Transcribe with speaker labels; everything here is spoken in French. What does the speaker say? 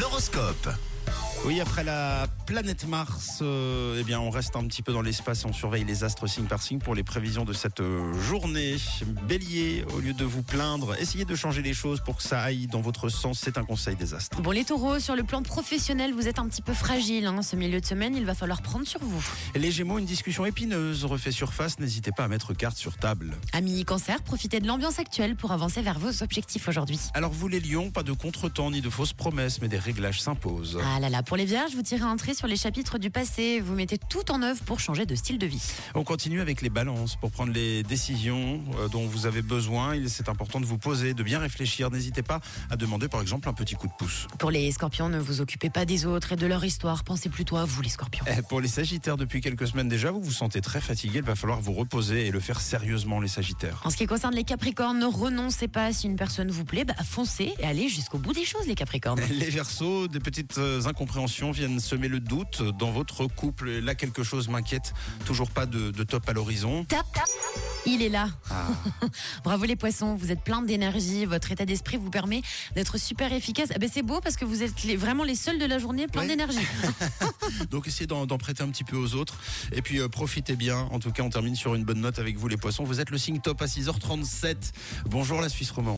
Speaker 1: L'horoscope.
Speaker 2: Oui, après la planète Mars, euh, eh bien, on reste un petit peu dans l'espace et on surveille les astres signe par signe pour les prévisions de cette euh, journée. Bélier, au lieu de vous plaindre, essayez de changer les choses pour que ça aille dans votre sens. C'est un conseil des astres.
Speaker 3: Bon, les taureaux, sur le plan professionnel, vous êtes un petit peu fragile. Hein. Ce milieu de semaine, il va falloir prendre sur vous.
Speaker 2: Les Gémeaux, une discussion épineuse refait surface. N'hésitez pas à mettre carte sur table.
Speaker 3: Amis cancer, profitez de l'ambiance actuelle pour avancer vers vos objectifs aujourd'hui.
Speaker 2: Alors vous les lions, pas de contretemps ni de fausses promesses, mais des réglages s'imposent.
Speaker 3: Ah là là, pour les vierges, vous tirez un trait sur les chapitres du passé. Vous mettez tout en œuvre pour changer de style de vie.
Speaker 2: On continue avec les balances pour prendre les décisions euh, dont vous avez besoin. Il C'est important de vous poser, de bien réfléchir. N'hésitez pas à demander par exemple un petit coup de pouce.
Speaker 3: Pour les scorpions, ne vous occupez pas des autres et de leur histoire. Pensez plutôt à vous, les scorpions.
Speaker 2: Eh, Pour les sagittaires, depuis quelques semaines déjà, vous vous sentez très fatigué. Il va falloir vous reposer et le faire sérieusement, les sagittaires.
Speaker 3: En ce qui concerne les capricornes, ne renoncez pas. Si une personne vous plaît, bah, foncez et allez jusqu'au bout des choses, les capricornes.
Speaker 2: Les Verseaux, des petites euh, incompréhensions viennent semer le doute dans votre couple. Et Là, quelque chose m'inquiète. Toujours pas de, de top à l'horizon.
Speaker 3: Tap, tap. Il est là.
Speaker 2: Ah.
Speaker 3: Bravo les poissons, vous êtes plein d'énergie, votre état d'esprit vous permet d'être super efficace. Ah ben c'est beau parce que vous êtes les- vraiment les seuls de la journée plein
Speaker 2: Ouais.
Speaker 3: d'énergie.
Speaker 2: Donc essayez d'en d'en prêter un petit peu aux autres. Et puis euh, profitez bien. En tout cas, on termine sur une bonne note avec vous les poissons. Vous êtes le signe top à 6h37. Bonjour la Suisse romande.